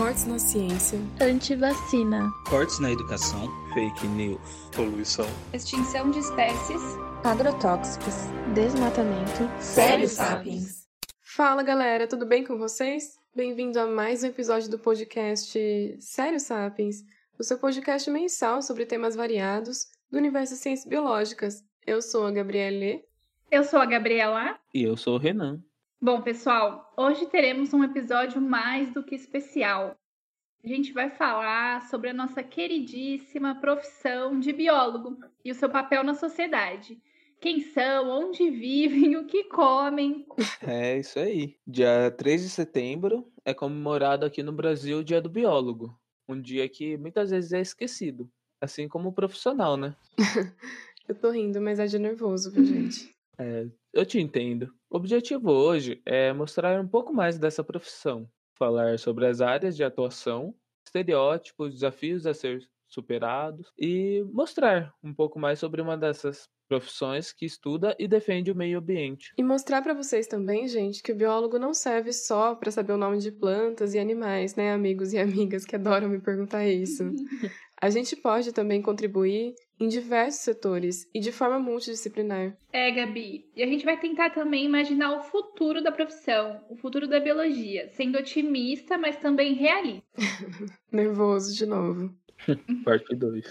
Cortes na ciência. Antivacina. Cortes na educação. Fake news. Poluição. Extinção de espécies. Agrotóxicos. Desmatamento. Sério Sapiens. Fala galera, tudo bem com vocês? Bem-vindo a mais um episódio do podcast Sério Sapiens, o seu podcast mensal sobre temas variados do universo de ciências biológicas. Eu sou a Gabriele. Eu sou a Gabriela. E eu sou o Renan. Bom, pessoal, hoje teremos um episódio mais do que especial. A gente vai falar sobre a nossa queridíssima profissão de biólogo e o seu papel na sociedade. Quem são, onde vivem, o que comem. É isso aí. Dia 3 de setembro é comemorado aqui no Brasil o Dia do Biólogo. Um dia que muitas vezes é esquecido. Assim como o profissional, né? eu tô rindo, mas é de nervoso, viu, gente? É, eu te entendo. O objetivo hoje é mostrar um pouco mais dessa profissão, falar sobre as áreas de atuação, estereótipos, desafios a ser superados e mostrar um pouco mais sobre uma dessas profissões que estuda e defende o meio ambiente. E mostrar para vocês também, gente, que o biólogo não serve só para saber o nome de plantas e animais, né, amigos e amigas que adoram me perguntar isso. A gente pode também contribuir em diversos setores e de forma multidisciplinar. É, Gabi. E a gente vai tentar também imaginar o futuro da profissão, o futuro da biologia, sendo otimista, mas também realista. Nervoso de novo. Parte 2.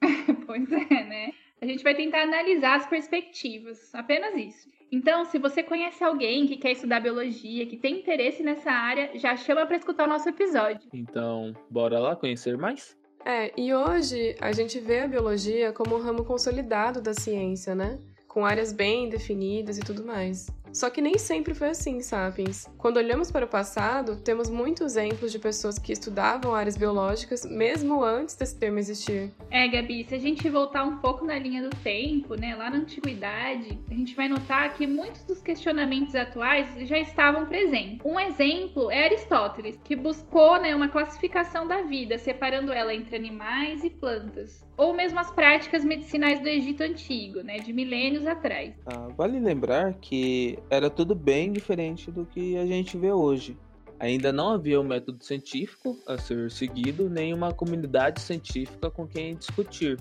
pois é, né? A gente vai tentar analisar as perspectivas, apenas isso. Então, se você conhece alguém que quer estudar biologia, que tem interesse nessa área, já chama para escutar o nosso episódio. Então, bora lá conhecer mais? É, e hoje a gente vê a biologia como um ramo consolidado da ciência, né? Com áreas bem definidas e tudo mais. Só que nem sempre foi assim, Sapiens. Quando olhamos para o passado, temos muitos exemplos de pessoas que estudavam áreas biológicas mesmo antes desse termo existir. É, Gabi, se a gente voltar um pouco na linha do tempo, né, lá na antiguidade, a gente vai notar que muitos dos questionamentos atuais já estavam presentes. Um exemplo é Aristóteles, que buscou, né, uma classificação da vida, separando ela entre animais e plantas ou mesmo as práticas medicinais do Egito Antigo, né, de milênios atrás. Ah, vale lembrar que era tudo bem diferente do que a gente vê hoje. Ainda não havia um método científico a ser seguido, nem uma comunidade científica com quem discutir.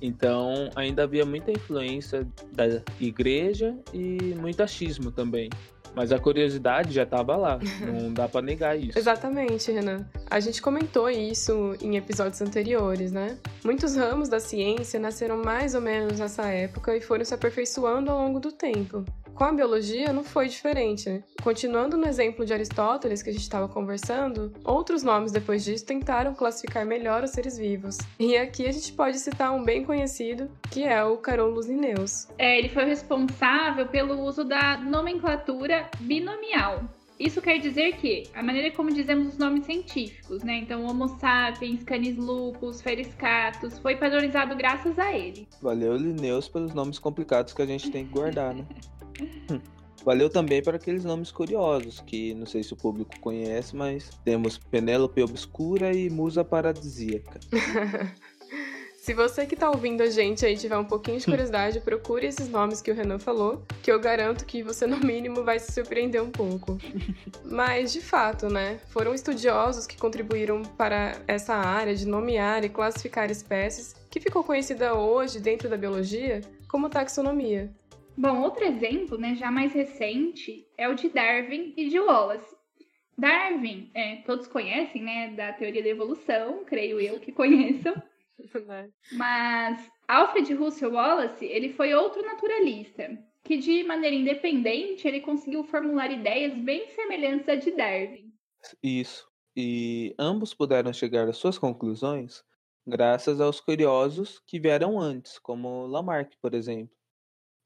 Então, ainda havia muita influência da igreja e muito achismo também. Mas a curiosidade já estava lá, não dá para negar isso. Exatamente, Renan. A gente comentou isso em episódios anteriores, né? Muitos ramos da ciência nasceram mais ou menos nessa época e foram se aperfeiçoando ao longo do tempo. Com a biologia não foi diferente. Continuando no exemplo de Aristóteles que a gente estava conversando, outros nomes depois disso tentaram classificar melhor os seres vivos. E aqui a gente pode citar um bem conhecido, que é o Carolus Linnaeus. É, ele foi responsável pelo uso da nomenclatura binomial. Isso quer dizer que a maneira como dizemos os nomes científicos, né? Então, Homo sapiens, Canis lupus, Felis catus, foi padronizado graças a ele. Valeu, Linnaeus, pelos nomes complicados que a gente tem que guardar, né? Valeu também para aqueles nomes curiosos, que não sei se o público conhece, mas temos Penélope Obscura e Musa Paradisíaca. Se você que está ouvindo a gente aí tiver um pouquinho de curiosidade, procure esses nomes que o Renan falou, que eu garanto que você, no mínimo, vai se surpreender um pouco. Mas, de fato, né? Foram estudiosos que contribuíram para essa área de nomear e classificar espécies, que ficou conhecida hoje, dentro da biologia, como taxonomia. Bom, outro exemplo, né, já mais recente, é o de Darwin e de Wallace. Darwin, é, todos conhecem, né, da teoria da evolução, creio eu que conheçam. Mas Alfred Russel Wallace, ele foi outro naturalista, que de maneira independente ele conseguiu formular ideias bem semelhantes à de Darwin. Isso. E ambos puderam chegar às suas conclusões graças aos curiosos que vieram antes, como Lamarck, por exemplo.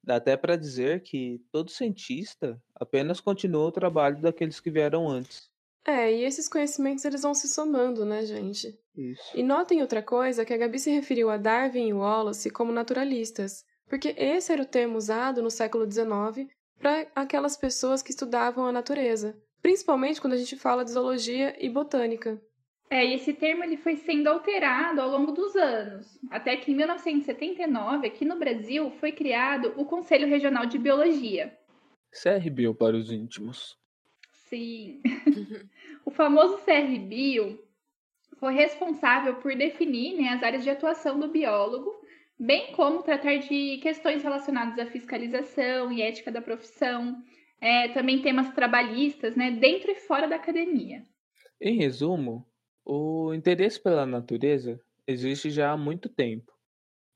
Dá até para dizer que todo cientista apenas continua o trabalho daqueles que vieram antes. É, e esses conhecimentos eles vão se somando, né, gente? Isso. E notem outra coisa que a Gabi se referiu a Darwin e Wallace como naturalistas, porque esse era o termo usado no século XIX para aquelas pessoas que estudavam a natureza, principalmente quando a gente fala de zoologia e botânica. É, e esse termo ele foi sendo alterado ao longo dos anos, até que em 1979, aqui no Brasil, foi criado o Conselho Regional de Biologia. CRBio para os íntimos. Sim. o famoso CR Bio foi responsável por definir né, as áreas de atuação do biólogo, bem como tratar de questões relacionadas à fiscalização e ética da profissão, é, também temas trabalhistas, né, dentro e fora da academia. Em resumo, o interesse pela natureza existe já há muito tempo.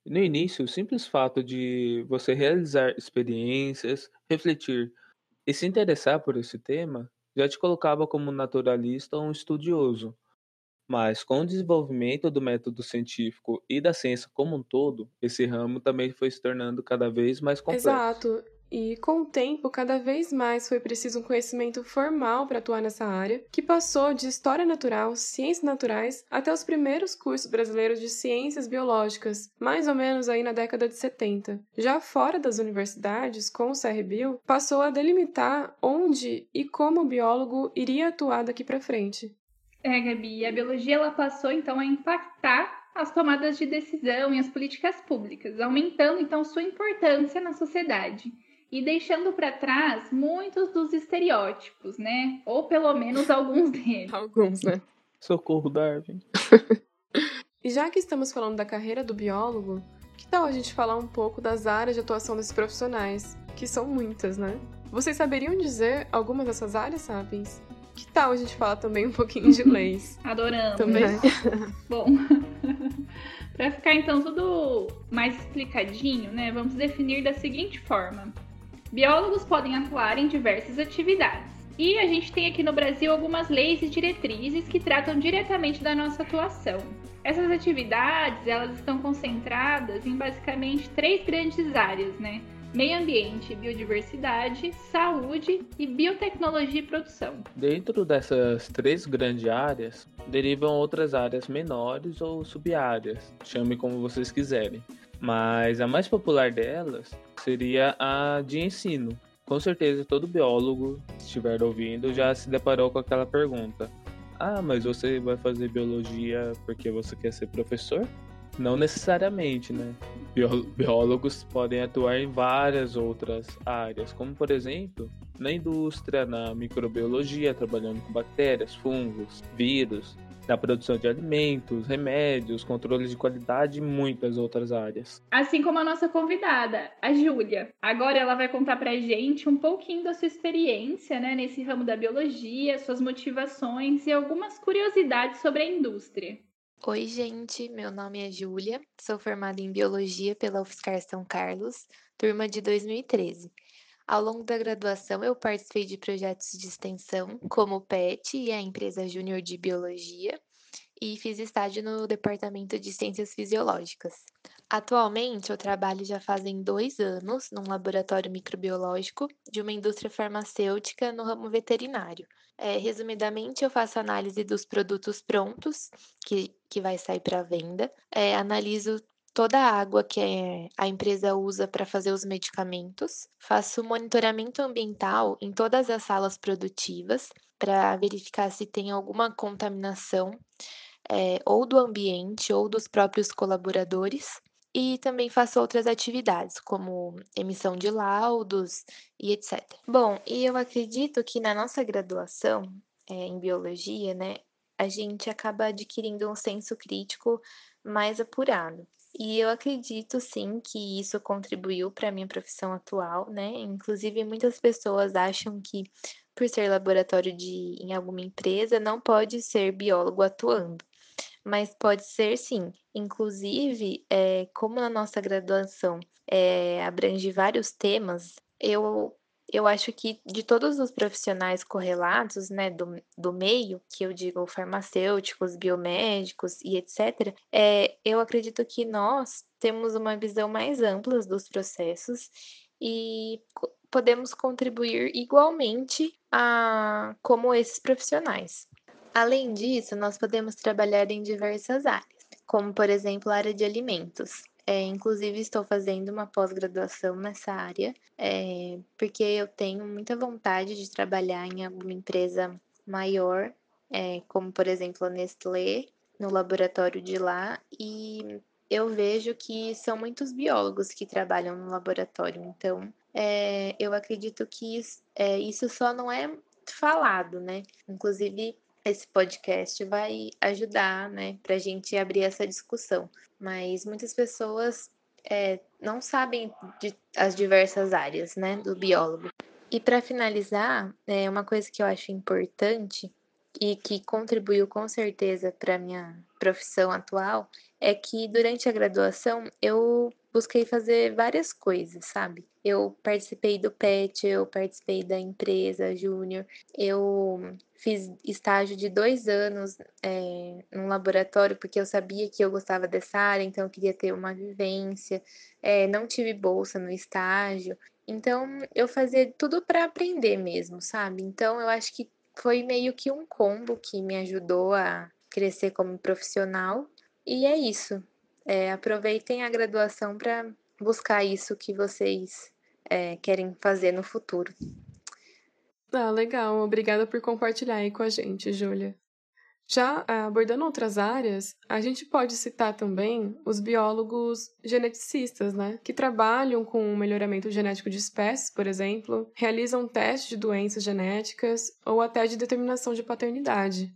No início, o simples fato de você realizar experiências, refletir e se interessar por esse tema já te colocava como naturalista ou um estudioso. Mas com o desenvolvimento do método científico e da ciência como um todo, esse ramo também foi se tornando cada vez mais complexo. Exato. E com o tempo, cada vez mais foi preciso um conhecimento formal para atuar nessa área, que passou de história natural, ciências naturais, até os primeiros cursos brasileiros de ciências biológicas, mais ou menos aí na década de 70. Já fora das universidades, com o CRBio, passou a delimitar onde e como o biólogo iria atuar daqui para frente. É, Gabi, a biologia ela passou então a impactar as tomadas de decisão e as políticas públicas, aumentando então sua importância na sociedade e deixando para trás muitos dos estereótipos, né? Ou pelo menos alguns deles. alguns, né? Socorro, Darwin. e já que estamos falando da carreira do biólogo, que tal a gente falar um pouco das áreas de atuação desses profissionais, que são muitas, né? Vocês saberiam dizer algumas dessas áreas, Sapiens? Que tal a gente falar também um pouquinho de leis? Adoramos. Também. Bom, para ficar então tudo mais explicadinho, né? Vamos definir da seguinte forma: Biólogos podem atuar em diversas atividades. E a gente tem aqui no Brasil algumas leis e diretrizes que tratam diretamente da nossa atuação. Essas atividades, elas estão concentradas em basicamente três grandes áreas, né? Meio ambiente, biodiversidade, saúde e biotecnologia e produção. Dentro dessas três grandes áreas, derivam outras áreas menores ou sub-áreas, chame como vocês quiserem. Mas a mais popular delas seria a de ensino. Com certeza todo biólogo, se estiver ouvindo, já se deparou com aquela pergunta: Ah, mas você vai fazer biologia porque você quer ser professor? Não necessariamente, né? Biólogos podem atuar em várias outras áreas, como por exemplo na indústria, na microbiologia, trabalhando com bactérias, fungos, vírus, da produção de alimentos, remédios, controle de qualidade e muitas outras áreas. Assim como a nossa convidada, a Júlia. Agora ela vai contar pra gente um pouquinho da sua experiência né, nesse ramo da biologia, suas motivações e algumas curiosidades sobre a indústria. Oi, gente, meu nome é Júlia, sou formada em Biologia pela UFSCar São Carlos, turma de 2013. Ao longo da graduação, eu participei de projetos de extensão, como o PET e a empresa Júnior de Biologia, e fiz estágio no Departamento de Ciências Fisiológicas. Atualmente, eu trabalho já fazem dois anos num laboratório microbiológico de uma indústria farmacêutica no ramo veterinário. É, resumidamente, eu faço análise dos produtos prontos que, que vai sair para venda, é, analiso toda a água que eh, a empresa usa para fazer os medicamentos, faço monitoramento ambiental em todas as salas produtivas para verificar se tem alguma contaminação é, ou do ambiente ou dos próprios colaboradores. E também faço outras atividades, como emissão de laudos e etc. Bom, e eu acredito que na nossa graduação é, em biologia, né, a gente acaba adquirindo um senso crítico mais apurado. E eu acredito sim que isso contribuiu para a minha profissão atual, né? Inclusive, muitas pessoas acham que por ser laboratório de em alguma empresa não pode ser biólogo atuando. Mas pode ser sim. Inclusive, é, como na nossa graduação é, abrange vários temas, eu eu acho que de todos os profissionais correlatos, né, do, do meio, que eu digo farmacêuticos, biomédicos e etc., é, eu acredito que nós temos uma visão mais ampla dos processos e podemos contribuir igualmente a como esses profissionais. Além disso, nós podemos trabalhar em diversas áreas, como por exemplo a área de alimentos. É, inclusive, estou fazendo uma pós-graduação nessa área, é, porque eu tenho muita vontade de trabalhar em alguma empresa maior, é, como por exemplo a Nestlé, no laboratório de lá, e eu vejo que são muitos biólogos que trabalham no laboratório, então é, eu acredito que isso, é, isso só não é falado, né? Inclusive, esse podcast vai ajudar, né, para a gente abrir essa discussão. Mas muitas pessoas é, não sabem de, as diversas áreas, né, do biólogo. E para finalizar, é uma coisa que eu acho importante e que contribuiu com certeza para minha profissão atual é que durante a graduação eu busquei fazer várias coisas, sabe? Eu participei do PET, eu participei da empresa júnior, eu fiz estágio de dois anos é, num laboratório porque eu sabia que eu gostava dessa área, então eu queria ter uma vivência. É, não tive bolsa no estágio, então eu fazia tudo para aprender mesmo, sabe? Então eu acho que foi meio que um combo que me ajudou a crescer como profissional. E é isso. É, aproveitem a graduação para buscar isso que vocês é, querem fazer no futuro. Ah, legal. Obrigada por compartilhar aí com a gente, Júlia. Já ah, abordando outras áreas, a gente pode citar também os biólogos geneticistas, né? Que trabalham com o melhoramento genético de espécies, por exemplo, realizam testes de doenças genéticas ou até de determinação de paternidade.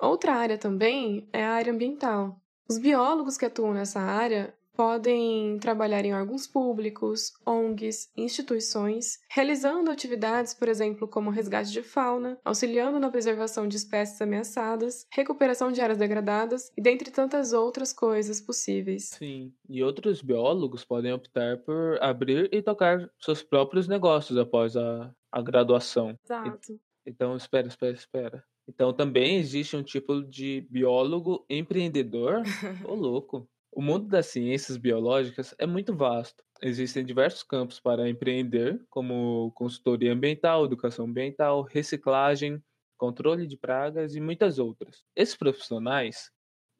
Outra área também é a área ambiental. Os biólogos que atuam nessa área podem trabalhar em órgãos públicos, ONGs, instituições, realizando atividades, por exemplo, como resgate de fauna, auxiliando na preservação de espécies ameaçadas, recuperação de áreas degradadas e dentre tantas outras coisas possíveis. Sim, e outros biólogos podem optar por abrir e tocar seus próprios negócios após a, a graduação. Exato. Então, espera, espera, espera. Então também existe um tipo de biólogo empreendedor. Ô, louco. O mundo das ciências biológicas é muito vasto. Existem diversos campos para empreender, como consultoria ambiental, educação ambiental, reciclagem, controle de pragas e muitas outras. Esses profissionais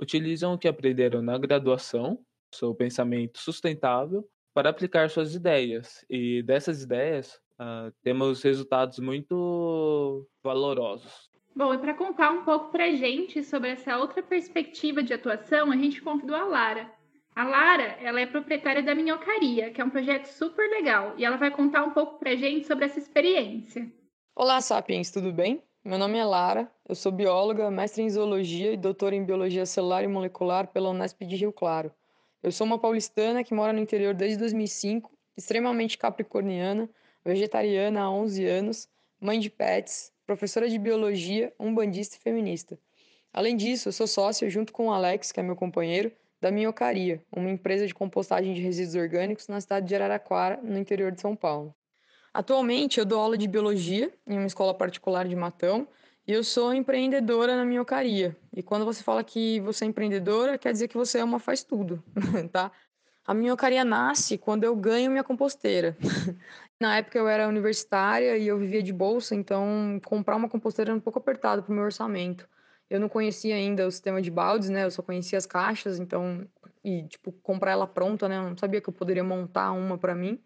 utilizam o que aprenderam na graduação, seu pensamento sustentável, para aplicar suas ideias. E dessas ideias, uh, temos resultados muito valorosos. Bom, e para contar um pouco para gente sobre essa outra perspectiva de atuação, a gente convidou a Lara. A Lara, ela é proprietária da Minhocaria, que é um projeto super legal, e ela vai contar um pouco para gente sobre essa experiência. Olá, Sapiens, tudo bem? Meu nome é Lara, eu sou bióloga, mestre em zoologia e doutora em biologia celular e molecular pela Unesp de Rio Claro. Eu sou uma paulistana que mora no interior desde 2005, extremamente capricorniana, vegetariana há 11 anos, mãe de pets, professora de biologia, umbandista e feminista. Além disso, sou sócia, junto com o Alex, que é meu companheiro, da Minhocaria, uma empresa de compostagem de resíduos orgânicos na cidade de Araraquara, no interior de São Paulo. Atualmente, eu dou aula de biologia em uma escola particular de Matão e eu sou empreendedora na Minhocaria. E quando você fala que você é empreendedora, quer dizer que você é uma faz tudo, tá? A minhocaria nasce quando eu ganho minha composteira. Na época eu era universitária e eu vivia de bolsa, então comprar uma composteira era um pouco apertado para o meu orçamento. Eu não conhecia ainda o sistema de baldes, né? Eu só conhecia as caixas, então e tipo comprar ela pronta, né? Eu não sabia que eu poderia montar uma para mim.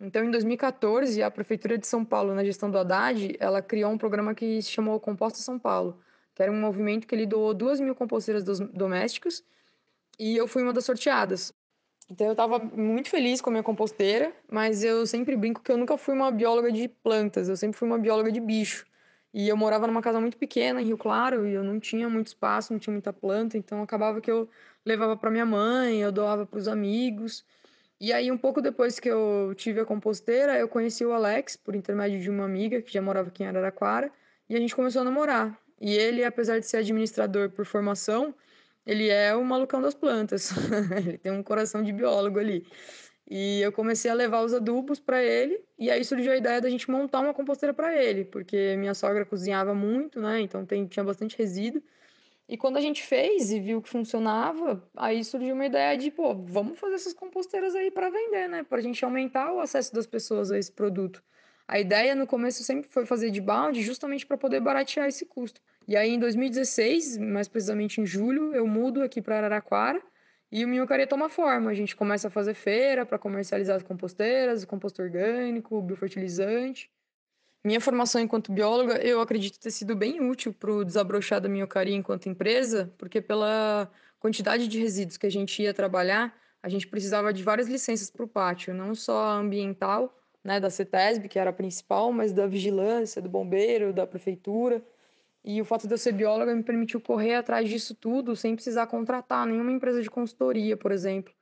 Então, em 2014, a prefeitura de São Paulo, na gestão do Haddad, ela criou um programa que se chamou Composta São Paulo, que era um movimento que ele doou duas mil composteiras domésticos e eu fui uma das sorteadas. Então eu estava muito feliz com a minha composteira, mas eu sempre brinco que eu nunca fui uma bióloga de plantas, eu sempre fui uma bióloga de bicho. E eu morava numa casa muito pequena em Rio Claro e eu não tinha muito espaço, não tinha muita planta, então acabava que eu levava para minha mãe, eu doava para os amigos. E aí um pouco depois que eu tive a composteira, eu conheci o Alex por intermédio de uma amiga que já morava aqui em Araraquara, e a gente começou a namorar. E ele, apesar de ser administrador por formação, ele é o malucão das plantas. ele tem um coração de biólogo ali. E eu comecei a levar os adubos para ele, e aí surgiu a ideia da gente montar uma composteira para ele, porque minha sogra cozinhava muito, né? Então tem, tinha bastante resíduo. E quando a gente fez e viu que funcionava, aí surgiu uma ideia de, pô, vamos fazer essas composteiras aí para vender, né? Para a gente aumentar o acesso das pessoas a esse produto. A ideia no começo sempre foi fazer de balde, justamente para poder baratear esse custo. E aí, em 2016, mais precisamente em julho, eu mudo aqui para Araraquara e o Minhocaria toma forma. A gente começa a fazer feira para comercializar as composteiras, o composto orgânico, o biofertilizante. Minha formação enquanto bióloga, eu acredito ter sido bem útil para o desabrochar da Minhocaria enquanto empresa, porque pela quantidade de resíduos que a gente ia trabalhar, a gente precisava de várias licenças para o pátio, não só a ambiental, né, da CETESB, que era a principal, mas da vigilância, do bombeiro, da prefeitura. E o fato de eu ser bióloga me permitiu correr atrás disso tudo sem precisar contratar nenhuma empresa de consultoria, por exemplo.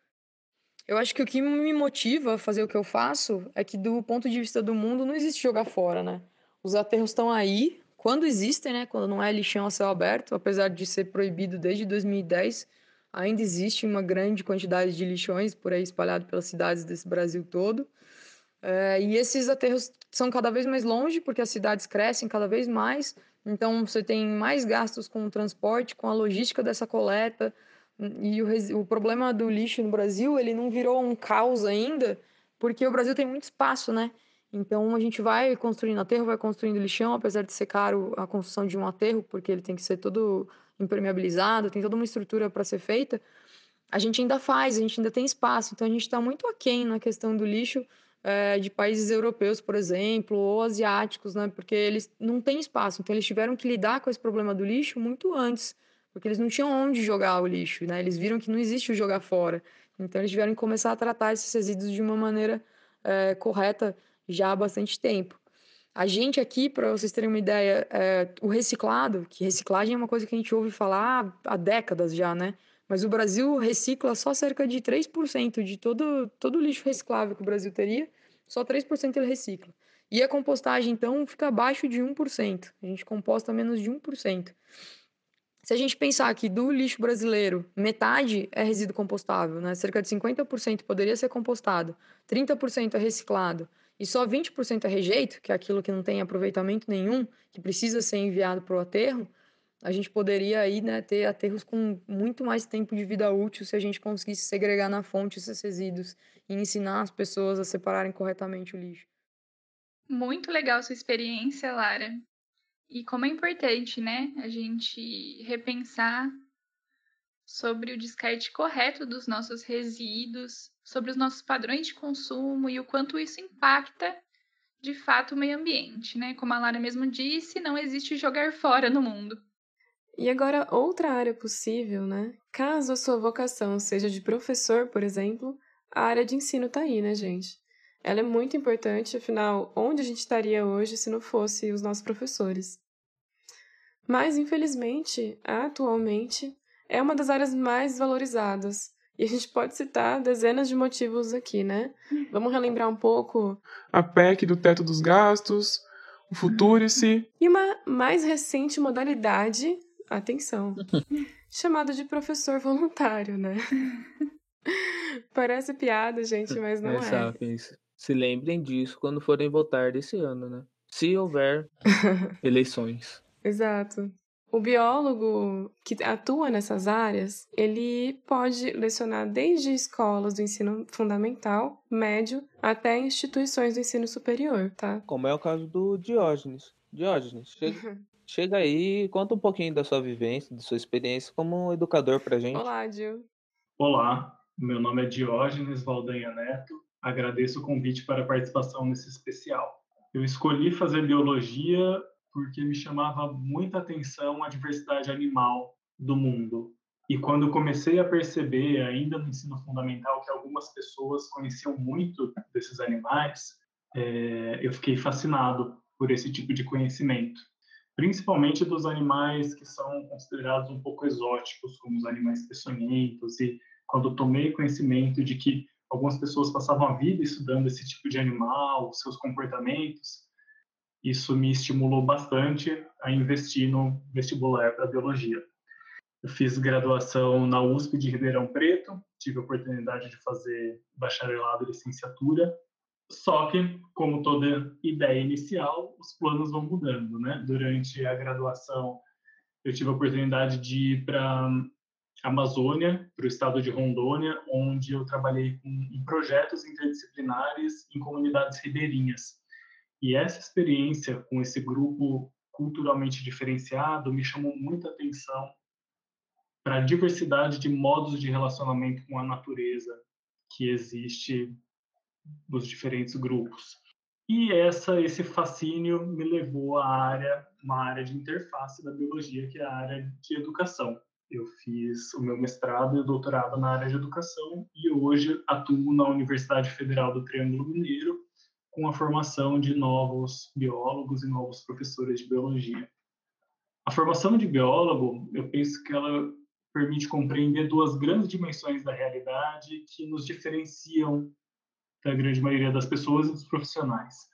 Eu acho que o que me motiva a fazer o que eu faço é que, do ponto de vista do mundo, não existe jogar fora, né? Os aterros estão aí, quando existem, né? Quando não é lixão a céu aberto, apesar de ser proibido desde 2010, ainda existe uma grande quantidade de lixões por aí espalhado pelas cidades desse Brasil todo. É, e esses aterros são cada vez mais longe, porque as cidades crescem cada vez mais, então você tem mais gastos com o transporte, com a logística dessa coleta, e o, o problema do lixo no Brasil, ele não virou um caos ainda, porque o Brasil tem muito espaço, né? Então a gente vai construindo aterro, vai construindo lixão, apesar de ser caro a construção de um aterro, porque ele tem que ser todo impermeabilizado, tem toda uma estrutura para ser feita. A gente ainda faz, a gente ainda tem espaço, então a gente está muito aquém na questão do lixo é, de países europeus, por exemplo, ou asiáticos, né? Porque eles não têm espaço, então eles tiveram que lidar com esse problema do lixo muito antes porque eles não tinham onde jogar o lixo, né? Eles viram que não existe o jogar fora. Então eles tiveram que começar a tratar esses resíduos de uma maneira é, correta já há bastante tempo. A gente aqui, para vocês terem uma ideia, é, o reciclado, que reciclagem é uma coisa que a gente ouve falar há décadas já, né? Mas o Brasil recicla só cerca de 3% de todo, todo o lixo reciclável que o Brasil teria, só 3% ele recicla. E a compostagem, então, fica abaixo de 1%. A gente composta menos de 1%. Se a gente pensar que do lixo brasileiro, metade é resíduo compostável, né? cerca de 50% poderia ser compostado, 30% é reciclado e só 20% é rejeito, que é aquilo que não tem aproveitamento nenhum, que precisa ser enviado para o aterro, a gente poderia aí, né, ter aterros com muito mais tempo de vida útil se a gente conseguisse segregar na fonte esses resíduos e ensinar as pessoas a separarem corretamente o lixo. Muito legal sua experiência, Lara. E como é importante, né, a gente repensar sobre o descarte correto dos nossos resíduos, sobre os nossos padrões de consumo e o quanto isso impacta de fato o meio ambiente, né? Como a Lara mesmo disse, não existe jogar fora no mundo. E agora, outra área possível, né? Caso a sua vocação seja de professor, por exemplo, a área de ensino tá aí, né, gente? Ela é muito importante, afinal, onde a gente estaria hoje se não fosse os nossos professores? Mas, infelizmente, atualmente, é uma das áreas mais valorizadas. E a gente pode citar dezenas de motivos aqui, né? Vamos relembrar um pouco. A PEC do teto dos gastos, o Futurice. E uma mais recente modalidade, atenção, chamada de professor voluntário, né? Parece piada, gente, mas não é. Sapiens. Se lembrem disso quando forem votar desse ano, né? Se houver eleições. Exato. O biólogo que atua nessas áreas, ele pode lecionar desde escolas do ensino fundamental, médio, até instituições do ensino superior, tá? Como é o caso do Diógenes. Diógenes, chega, chega aí e conta um pouquinho da sua vivência, da sua experiência como educador pra gente. Olá, Dio. Olá, meu nome é Diógenes Valdanha Neto, Agradeço o convite para a participação nesse especial. Eu escolhi fazer biologia porque me chamava muita atenção a diversidade animal do mundo. E quando comecei a perceber, ainda no ensino fundamental, que algumas pessoas conheciam muito desses animais, é, eu fiquei fascinado por esse tipo de conhecimento, principalmente dos animais que são considerados um pouco exóticos, como os animais peçonhentos. E quando tomei conhecimento de que algumas pessoas passavam a vida estudando esse tipo de animal, seus comportamentos. Isso me estimulou bastante a investir no vestibular para biologia. Eu fiz graduação na USP de Ribeirão Preto, tive a oportunidade de fazer bacharelado e licenciatura. Só que, como toda ideia inicial, os planos vão mudando, né? Durante a graduação, eu tive a oportunidade de ir para Amazônia, para o estado de Rondônia, onde eu trabalhei com, em projetos interdisciplinares em comunidades ribeirinhas. E essa experiência com esse grupo culturalmente diferenciado me chamou muita atenção para a diversidade de modos de relacionamento com a natureza que existe nos diferentes grupos. E essa esse fascínio me levou à área, uma área de interface da biologia, que é a área de educação. Eu fiz o meu mestrado e doutorado na área de educação e hoje atuo na Universidade Federal do Triângulo Mineiro com a formação de novos biólogos e novos professores de biologia. A formação de biólogo, eu penso que ela permite compreender duas grandes dimensões da realidade que nos diferenciam da grande maioria das pessoas e dos profissionais.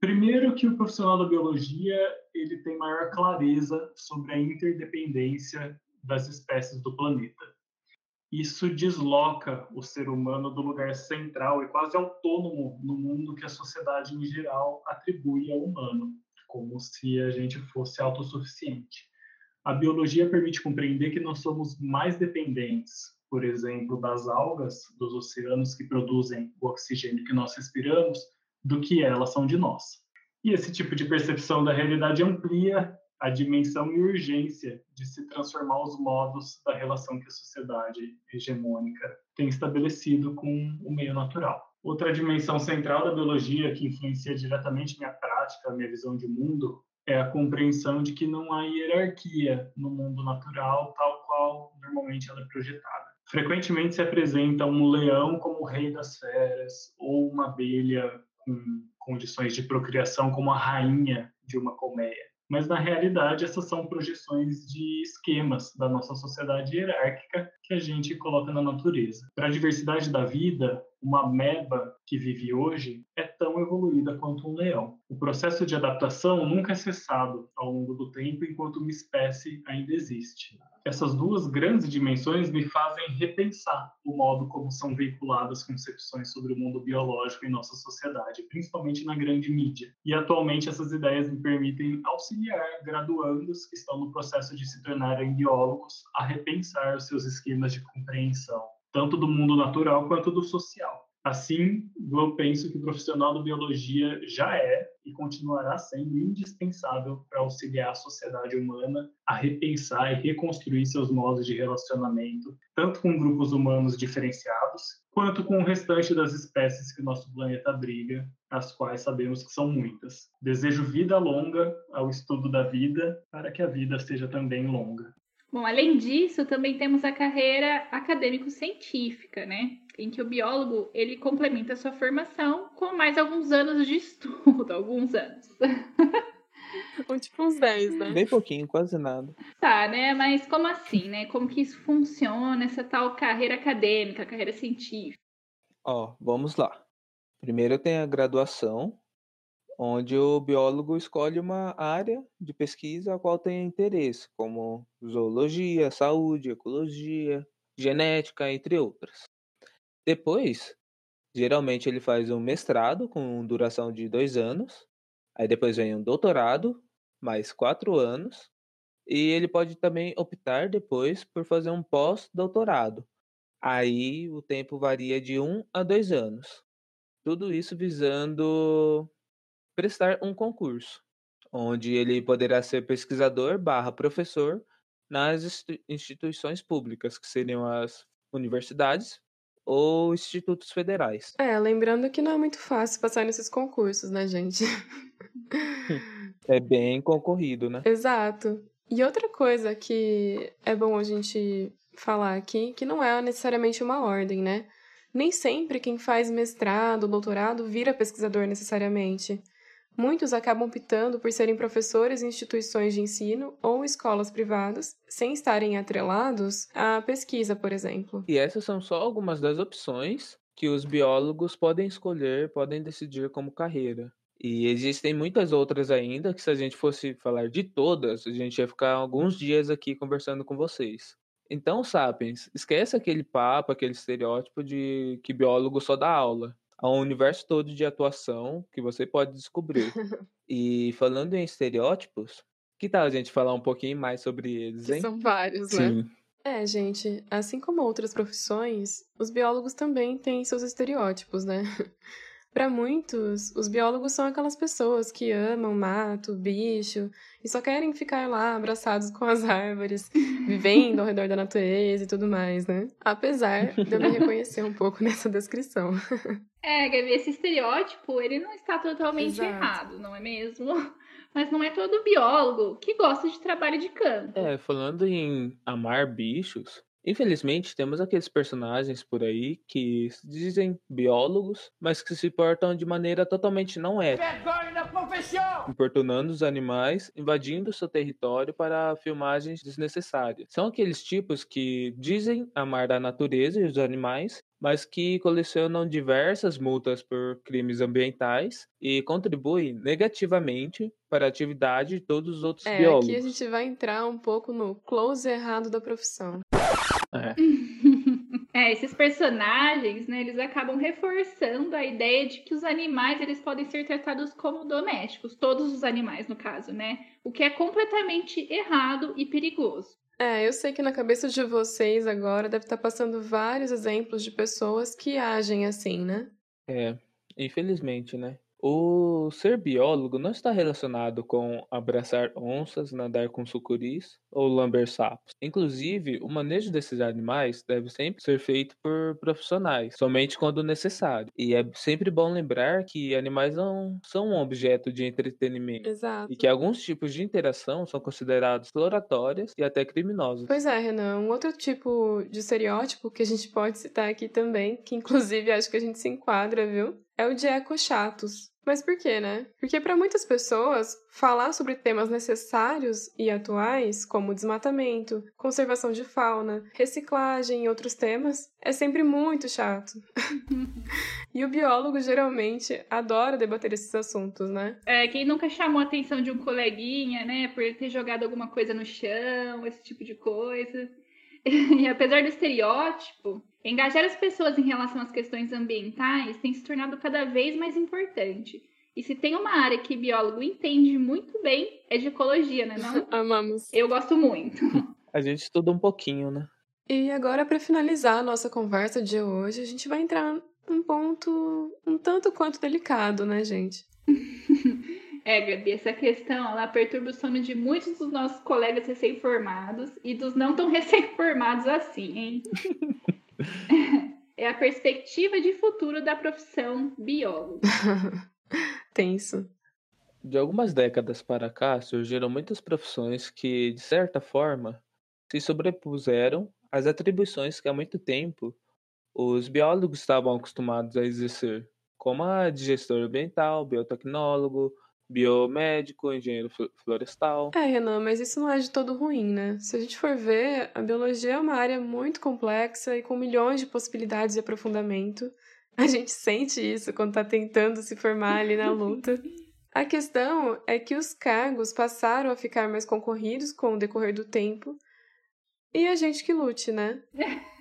Primeiro que o profissional da biologia ele tem maior clareza sobre a interdependência das espécies do planeta. Isso desloca o ser humano do lugar central e quase autônomo no mundo que a sociedade em geral atribui ao humano, como se a gente fosse autossuficiente. A biologia permite compreender que nós somos mais dependentes, por exemplo, das algas dos oceanos que produzem o oxigênio que nós respiramos, do que elas são de nós. E esse tipo de percepção da realidade amplia a dimensão e urgência de se transformar os modos da relação que a sociedade hegemônica tem estabelecido com o meio natural. Outra dimensão central da biologia que influencia diretamente minha prática, minha visão de mundo, é a compreensão de que não há hierarquia no mundo natural tal qual normalmente ela é projetada. Frequentemente se apresenta um leão como rei das feras ou uma abelha com condições de procriação como a rainha de uma colmeia mas na realidade essas são projeções de esquemas da nossa sociedade hierárquica que a gente coloca na natureza. Para a diversidade da vida, uma ameba que vive hoje é tão evoluída quanto um leão. O processo de adaptação nunca é cessado ao longo do tempo enquanto uma espécie ainda existe. Essas duas grandes dimensões me fazem repensar o modo como são veiculadas concepções sobre o mundo biológico em nossa sociedade, principalmente na grande mídia. E atualmente essas ideias me permitem auxiliar graduandos que estão no processo de se tornarem biólogos a repensar os seus esquemas de compreensão tanto do mundo natural quanto do social. Assim, eu penso que o profissional da biologia já é e continuará sendo indispensável para auxiliar a sociedade humana a repensar e reconstruir seus modos de relacionamento, tanto com grupos humanos diferenciados, quanto com o restante das espécies que o nosso planeta abriga, as quais sabemos que são muitas. Desejo vida longa ao estudo da vida, para que a vida seja também longa. Bom, além disso, também temos a carreira acadêmico-científica, né? Em que o biólogo ele complementa a sua formação com mais alguns anos de estudo, alguns anos. Ou tipo uns 10, né? Bem pouquinho, quase nada. Tá, né? Mas como assim, né? Como que isso funciona, essa tal carreira acadêmica, carreira científica? Ó, vamos lá. Primeiro tem a graduação, onde o biólogo escolhe uma área de pesquisa a qual tem interesse, como zoologia, saúde, ecologia, genética, entre outras. Depois, geralmente ele faz um mestrado com duração de dois anos, aí depois vem um doutorado, mais quatro anos, e ele pode também optar depois por fazer um pós-doutorado. Aí o tempo varia de um a dois anos. Tudo isso visando prestar um concurso, onde ele poderá ser pesquisador barra professor nas instituições públicas, que seriam as universidades ou institutos federais. É, lembrando que não é muito fácil passar nesses concursos, né, gente? É bem concorrido, né? Exato. E outra coisa que é bom a gente falar aqui, que não é necessariamente uma ordem, né? Nem sempre quem faz mestrado, doutorado vira pesquisador necessariamente. Muitos acabam optando por serem professores em instituições de ensino ou escolas privadas, sem estarem atrelados à pesquisa, por exemplo. E essas são só algumas das opções que os biólogos podem escolher, podem decidir como carreira. E existem muitas outras ainda, que se a gente fosse falar de todas, a gente ia ficar alguns dias aqui conversando com vocês. Então, Sapiens, esquece aquele papo, aquele estereótipo de que biólogo só dá aula há um universo todo de atuação que você pode descobrir. e falando em estereótipos, que tal a gente falar um pouquinho mais sobre eles, hein? Que são vários, né? Sim. É, gente, assim como outras profissões, os biólogos também têm seus estereótipos, né? Para muitos, os biólogos são aquelas pessoas que amam mato, bicho e só querem ficar lá abraçados com as árvores, vivendo ao redor da natureza e tudo mais, né? Apesar de eu me reconhecer um pouco nessa descrição. É, Gabi, esse estereótipo, ele não está totalmente Exato. errado, não é mesmo? Mas não é todo biólogo que gosta de trabalho de campo. É, falando em amar bichos, Infelizmente, temos aqueles personagens por aí que se dizem biólogos, mas que se portam de maneira totalmente não ética, importunando os animais, invadindo seu território para filmagens desnecessárias. São aqueles tipos que dizem amar a natureza e os animais, mas que colecionam diversas multas por crimes ambientais e contribuem negativamente para a atividade de todos os outros é, biólogos. Aqui a gente vai entrar um pouco no close errado da profissão. É. é, esses personagens, né, eles acabam reforçando a ideia de que os animais eles podem ser tratados como domésticos, todos os animais no caso, né? O que é completamente errado e perigoso. É, eu sei que na cabeça de vocês agora deve estar passando vários exemplos de pessoas que agem assim, né? É, infelizmente, né? O ser biólogo não está relacionado com abraçar onças, nadar com sucuris ou lamber sapos. Inclusive, o manejo desses animais deve sempre ser feito por profissionais, somente quando necessário. E é sempre bom lembrar que animais não são um objeto de entretenimento. Exato. E que alguns tipos de interação são considerados exploratórias e até criminosas. Pois é, Renan. Um outro tipo de estereótipo que a gente pode citar aqui também, que inclusive acho que a gente se enquadra, viu? é o de ecochatos. Mas por quê, né? Porque para muitas pessoas, falar sobre temas necessários e atuais, como desmatamento, conservação de fauna, reciclagem e outros temas, é sempre muito chato. e o biólogo geralmente adora debater esses assuntos, né? É, quem nunca chamou a atenção de um coleguinha, né, por ter jogado alguma coisa no chão, esse tipo de coisa. e apesar do estereótipo, engajar as pessoas em relação às questões ambientais tem se tornado cada vez mais importante. E se tem uma área que biólogo entende muito bem, é de ecologia, né? Não? Amamos. Eu gosto muito. A gente estuda um pouquinho, né? E agora, para finalizar a nossa conversa de hoje, a gente vai entrar num ponto um tanto quanto delicado, né, gente? É, Gabi, essa questão ela perturba o sono de muitos dos nossos colegas recém-formados e dos não tão recém-formados assim, hein? É a perspectiva de futuro da profissão biólogo. Tenso. De algumas décadas para cá, surgiram muitas profissões que, de certa forma, se sobrepuseram às atribuições que há muito tempo os biólogos estavam acostumados a exercer, como a de gestor ambiental, biotecnólogo, biomédico, engenheiro florestal. É, Renan, mas isso não é de todo ruim, né? Se a gente for ver, a biologia é uma área muito complexa e com milhões de possibilidades de aprofundamento. A gente sente isso quando tá tentando se formar ali na luta. A questão é que os cargos passaram a ficar mais concorridos com o decorrer do tempo. E a gente que lute, né?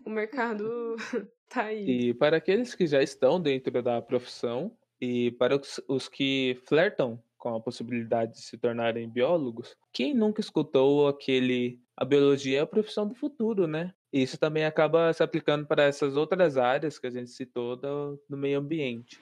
O mercado tá aí. E para aqueles que já estão dentro da profissão e para os, os que flertam com a possibilidade de se tornarem biólogos, quem nunca escutou aquele a biologia é a profissão do futuro, né? Isso também acaba se aplicando para essas outras áreas que a gente citou do meio ambiente.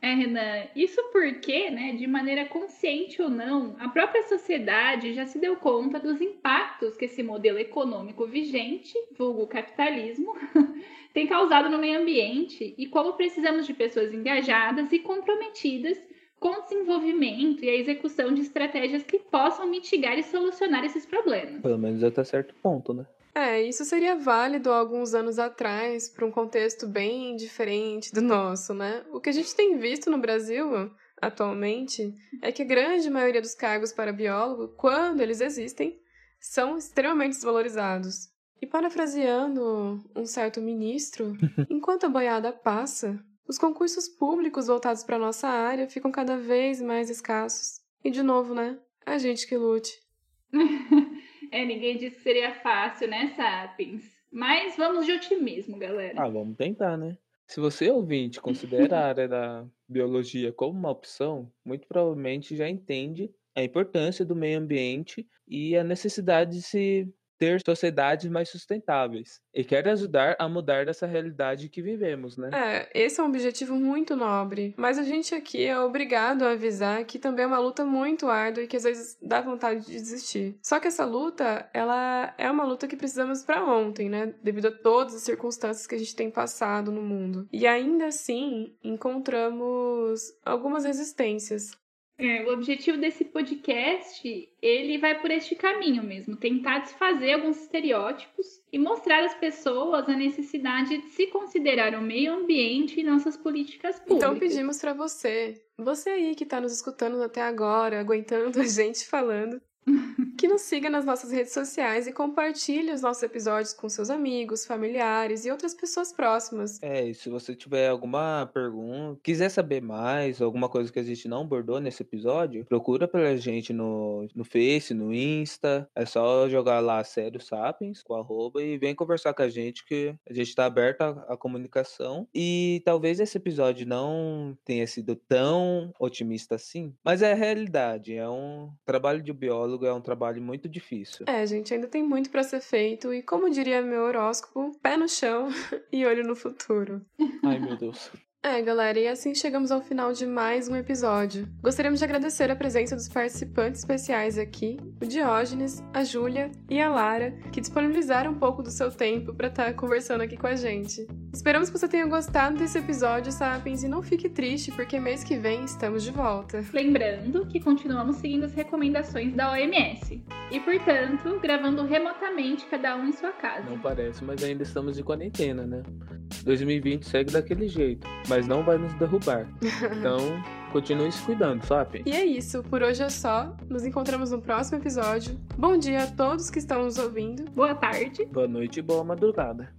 É, Renan, isso porque, né, de maneira consciente ou não, a própria sociedade já se deu conta dos impactos que esse modelo econômico vigente, vulgo capitalismo, tem causado no meio ambiente e como precisamos de pessoas engajadas e comprometidas com o desenvolvimento e a execução de estratégias que possam mitigar e solucionar esses problemas. Pelo menos até certo ponto, né? É, isso seria válido alguns anos atrás para um contexto bem diferente do nosso, né? O que a gente tem visto no Brasil atualmente é que a grande maioria dos cargos para biólogo, quando eles existem, são extremamente desvalorizados. E parafraseando um certo ministro, enquanto a boiada passa, os concursos públicos voltados para nossa área ficam cada vez mais escassos. E de novo, né? A gente que lute. é, ninguém disse que seria fácil, né, Sapiens? Mas vamos de otimismo, galera. Ah, vamos tentar, né? Se você, ouvinte, considera a área da biologia como uma opção, muito provavelmente já entende a importância do meio ambiente e a necessidade de se ter sociedades mais sustentáveis e quer ajudar a mudar dessa realidade que vivemos, né? É, esse é um objetivo muito nobre, mas a gente aqui é obrigado a avisar que também é uma luta muito árdua e que às vezes dá vontade de desistir. Só que essa luta, ela é uma luta que precisamos para ontem, né? Devido a todas as circunstâncias que a gente tem passado no mundo. E ainda assim, encontramos algumas resistências. É, o objetivo desse podcast, ele vai por este caminho mesmo, tentar desfazer alguns estereótipos e mostrar às pessoas a necessidade de se considerar o meio ambiente em nossas políticas públicas. Então pedimos para você, você aí que está nos escutando até agora, aguentando a gente falando, que nos siga nas nossas redes sociais e compartilhe os nossos episódios com seus amigos, familiares e outras pessoas próximas. É, e se você tiver alguma pergunta, quiser saber mais, alguma coisa que a gente não abordou nesse episódio, procura pela gente no, no Face, no Insta. É só jogar lá Sério Sapiens com arroba e vem conversar com a gente que a gente está aberto à, à comunicação. E talvez esse episódio não tenha sido tão otimista assim, mas é a realidade. É um trabalho de biólogo, é um trabalho muito difícil. É, gente, ainda tem muito para ser feito e como diria meu horóscopo, pé no chão e olho no futuro. Ai, meu Deus. É, galera, e assim chegamos ao final de mais um episódio. Gostaríamos de agradecer a presença dos participantes especiais aqui, o Diógenes, a Júlia e a Lara, que disponibilizaram um pouco do seu tempo para estar tá conversando aqui com a gente. Esperamos que você tenha gostado desse episódio, Sapiens, e não fique triste, porque mês que vem estamos de volta. Lembrando que continuamos seguindo as recomendações da OMS e, portanto, gravando remotamente cada um em sua casa. Não parece, mas ainda estamos de quarentena, né? 2020 segue daquele jeito, mas não vai nos derrubar. Então, continue se cuidando, sabe? E é isso, por hoje é só. Nos encontramos no próximo episódio. Bom dia a todos que estão nos ouvindo. Boa tarde. Boa noite e boa madrugada.